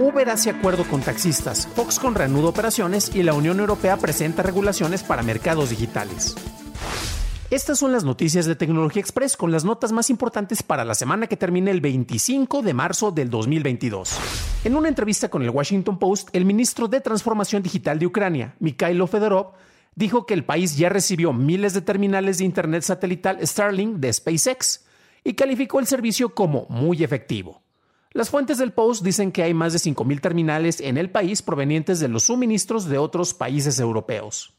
Uber hace acuerdo con taxistas, Foxconn reanuda operaciones y la Unión Europea presenta regulaciones para mercados digitales. Estas son las noticias de Tecnología Express con las notas más importantes para la semana que termina el 25 de marzo del 2022. En una entrevista con el Washington Post, el ministro de Transformación Digital de Ucrania, Mikhailo Fedorov, dijo que el país ya recibió miles de terminales de Internet satelital Starlink de SpaceX y calificó el servicio como muy efectivo. Las fuentes del Post dicen que hay más de 5.000 terminales en el país provenientes de los suministros de otros países europeos.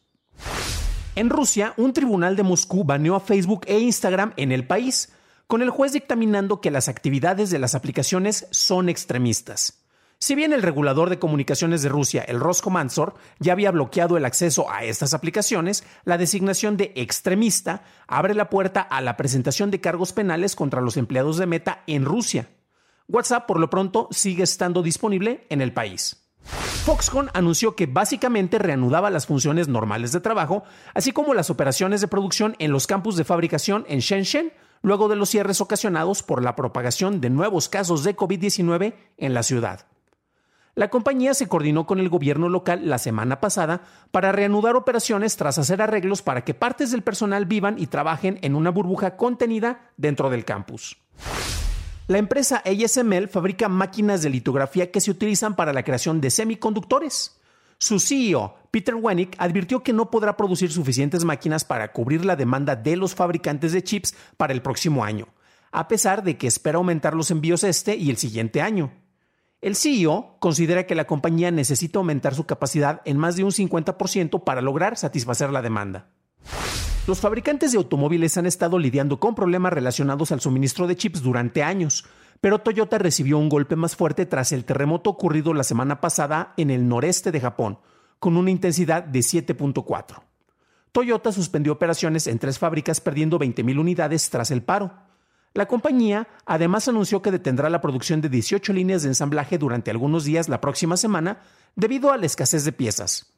En Rusia, un tribunal de Moscú baneó a Facebook e Instagram en el país, con el juez dictaminando que las actividades de las aplicaciones son extremistas. Si bien el regulador de comunicaciones de Rusia, el Roskomnadzor, ya había bloqueado el acceso a estas aplicaciones, la designación de extremista abre la puerta a la presentación de cargos penales contra los empleados de Meta en Rusia. WhatsApp, por lo pronto, sigue estando disponible en el país. Foxconn anunció que básicamente reanudaba las funciones normales de trabajo, así como las operaciones de producción en los campus de fabricación en Shenzhen, luego de los cierres ocasionados por la propagación de nuevos casos de COVID-19 en la ciudad. La compañía se coordinó con el gobierno local la semana pasada para reanudar operaciones tras hacer arreglos para que partes del personal vivan y trabajen en una burbuja contenida dentro del campus. La empresa ASML fabrica máquinas de litografía que se utilizan para la creación de semiconductores. Su CEO, Peter Wenick, advirtió que no podrá producir suficientes máquinas para cubrir la demanda de los fabricantes de chips para el próximo año, a pesar de que espera aumentar los envíos este y el siguiente año. El CEO considera que la compañía necesita aumentar su capacidad en más de un 50% para lograr satisfacer la demanda. Los fabricantes de automóviles han estado lidiando con problemas relacionados al suministro de chips durante años, pero Toyota recibió un golpe más fuerte tras el terremoto ocurrido la semana pasada en el noreste de Japón, con una intensidad de 7.4. Toyota suspendió operaciones en tres fábricas perdiendo 20.000 unidades tras el paro. La compañía además anunció que detendrá la producción de 18 líneas de ensamblaje durante algunos días la próxima semana debido a la escasez de piezas.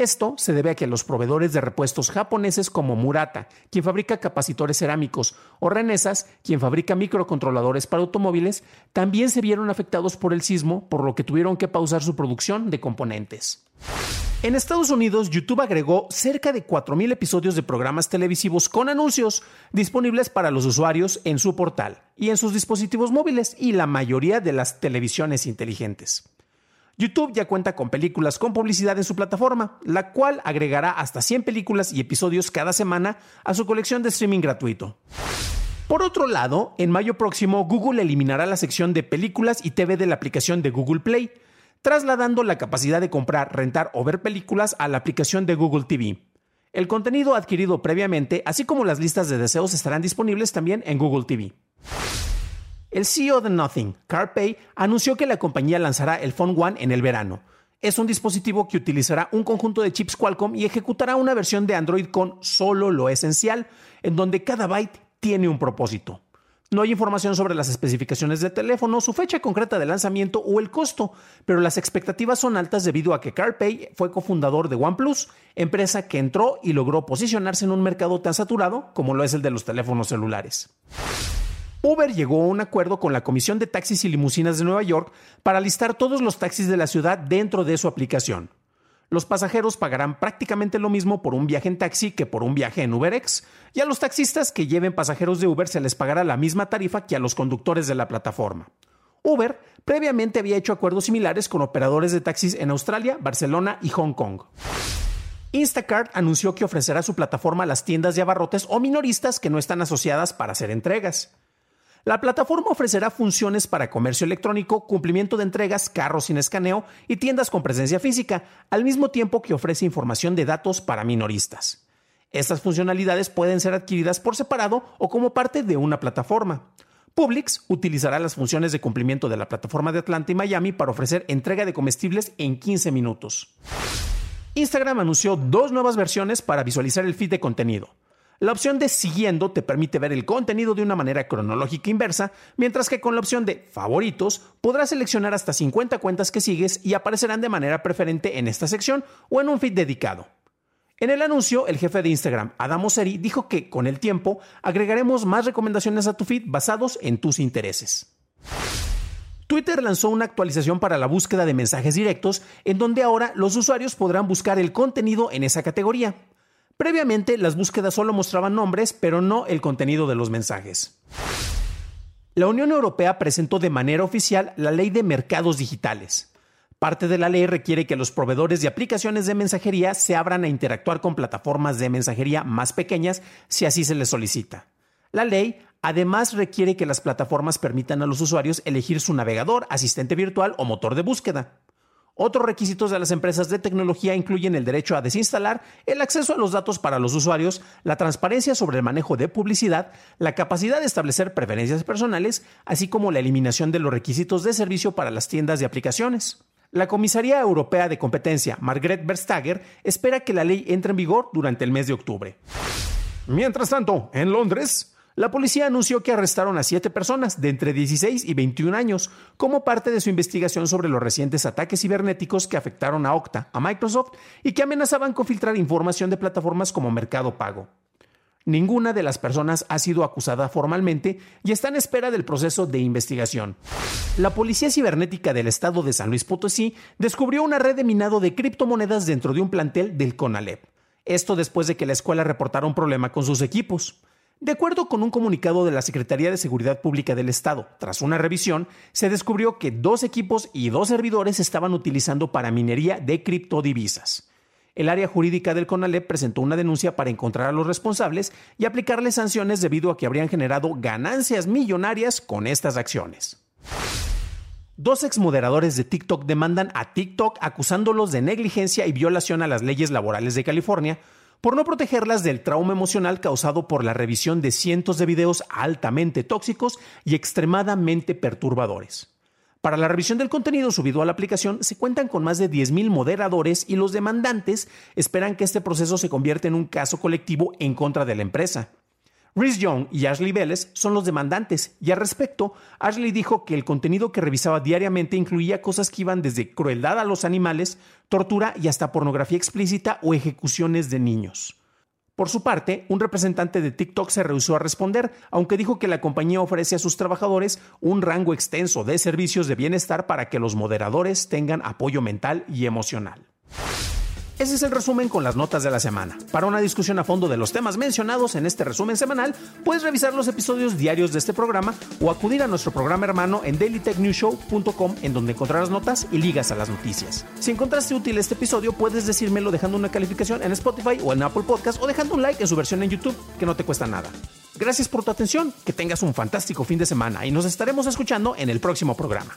Esto se debe a que los proveedores de repuestos japoneses como Murata, quien fabrica capacitores cerámicos, o Renesas, quien fabrica microcontroladores para automóviles, también se vieron afectados por el sismo, por lo que tuvieron que pausar su producción de componentes. En Estados Unidos, YouTube agregó cerca de 4.000 episodios de programas televisivos con anuncios disponibles para los usuarios en su portal y en sus dispositivos móviles y la mayoría de las televisiones inteligentes. YouTube ya cuenta con películas con publicidad en su plataforma, la cual agregará hasta 100 películas y episodios cada semana a su colección de streaming gratuito. Por otro lado, en mayo próximo Google eliminará la sección de películas y TV de la aplicación de Google Play, trasladando la capacidad de comprar, rentar o ver películas a la aplicación de Google TV. El contenido adquirido previamente, así como las listas de deseos, estarán disponibles también en Google TV. El CEO de Nothing, Carl Pay, anunció que la compañía lanzará el Phone One en el verano. Es un dispositivo que utilizará un conjunto de chips Qualcomm y ejecutará una versión de Android con solo lo esencial, en donde cada byte tiene un propósito. No hay información sobre las especificaciones del teléfono, su fecha concreta de lanzamiento o el costo, pero las expectativas son altas debido a que Carl Pay fue cofundador de OnePlus, empresa que entró y logró posicionarse en un mercado tan saturado como lo es el de los teléfonos celulares. Uber llegó a un acuerdo con la Comisión de Taxis y Limusinas de Nueva York para listar todos los taxis de la ciudad dentro de su aplicación. Los pasajeros pagarán prácticamente lo mismo por un viaje en taxi que por un viaje en UberX, y a los taxistas que lleven pasajeros de Uber se les pagará la misma tarifa que a los conductores de la plataforma. Uber previamente había hecho acuerdos similares con operadores de taxis en Australia, Barcelona y Hong Kong. Instacart anunció que ofrecerá su plataforma a las tiendas de abarrotes o minoristas que no están asociadas para hacer entregas. La plataforma ofrecerá funciones para comercio electrónico, cumplimiento de entregas, carros sin escaneo y tiendas con presencia física, al mismo tiempo que ofrece información de datos para minoristas. Estas funcionalidades pueden ser adquiridas por separado o como parte de una plataforma. Publix utilizará las funciones de cumplimiento de la plataforma de Atlanta y Miami para ofrecer entrega de comestibles en 15 minutos. Instagram anunció dos nuevas versiones para visualizar el feed de contenido. La opción de siguiendo te permite ver el contenido de una manera cronológica inversa, mientras que con la opción de favoritos podrás seleccionar hasta 50 cuentas que sigues y aparecerán de manera preferente en esta sección o en un feed dedicado. En el anuncio, el jefe de Instagram, Adam Mosseri, dijo que con el tiempo agregaremos más recomendaciones a tu feed basados en tus intereses. Twitter lanzó una actualización para la búsqueda de mensajes directos, en donde ahora los usuarios podrán buscar el contenido en esa categoría. Previamente, las búsquedas solo mostraban nombres, pero no el contenido de los mensajes. La Unión Europea presentó de manera oficial la Ley de Mercados Digitales. Parte de la ley requiere que los proveedores de aplicaciones de mensajería se abran a interactuar con plataformas de mensajería más pequeñas si así se les solicita. La ley Además, requiere que las plataformas permitan a los usuarios elegir su navegador, asistente virtual o motor de búsqueda. Otros requisitos de las empresas de tecnología incluyen el derecho a desinstalar, el acceso a los datos para los usuarios, la transparencia sobre el manejo de publicidad, la capacidad de establecer preferencias personales, así como la eliminación de los requisitos de servicio para las tiendas de aplicaciones. La Comisaría Europea de Competencia, Margrethe Verstager, espera que la ley entre en vigor durante el mes de octubre. Mientras tanto, en Londres, la policía anunció que arrestaron a siete personas de entre 16 y 21 años como parte de su investigación sobre los recientes ataques cibernéticos que afectaron a Okta, a Microsoft y que amenazaban con filtrar información de plataformas como Mercado Pago. Ninguna de las personas ha sido acusada formalmente y está en espera del proceso de investigación. La Policía Cibernética del Estado de San Luis Potosí descubrió una red de minado de criptomonedas dentro de un plantel del CONALEP. Esto después de que la escuela reportara un problema con sus equipos. De acuerdo con un comunicado de la Secretaría de Seguridad Pública del Estado, tras una revisión, se descubrió que dos equipos y dos servidores estaban utilizando para minería de criptodivisas. El área jurídica del CONALEP presentó una denuncia para encontrar a los responsables y aplicarles sanciones debido a que habrían generado ganancias millonarias con estas acciones. Dos exmoderadores de TikTok demandan a TikTok acusándolos de negligencia y violación a las leyes laborales de California por no protegerlas del trauma emocional causado por la revisión de cientos de videos altamente tóxicos y extremadamente perturbadores. Para la revisión del contenido subido a la aplicación se cuentan con más de 10.000 moderadores y los demandantes esperan que este proceso se convierta en un caso colectivo en contra de la empresa. Rhys Young y Ashley Vélez son los demandantes, y al respecto, Ashley dijo que el contenido que revisaba diariamente incluía cosas que iban desde crueldad a los animales, tortura y hasta pornografía explícita o ejecuciones de niños. Por su parte, un representante de TikTok se rehusó a responder, aunque dijo que la compañía ofrece a sus trabajadores un rango extenso de servicios de bienestar para que los moderadores tengan apoyo mental y emocional. Ese es el resumen con las notas de la semana. Para una discusión a fondo de los temas mencionados en este resumen semanal, puedes revisar los episodios diarios de este programa o acudir a nuestro programa hermano en dailytechnewshow.com en donde encontrarás notas y ligas a las noticias. Si encontraste útil este episodio, puedes decírmelo dejando una calificación en Spotify o en Apple Podcast o dejando un like en su versión en YouTube, que no te cuesta nada. Gracias por tu atención, que tengas un fantástico fin de semana y nos estaremos escuchando en el próximo programa.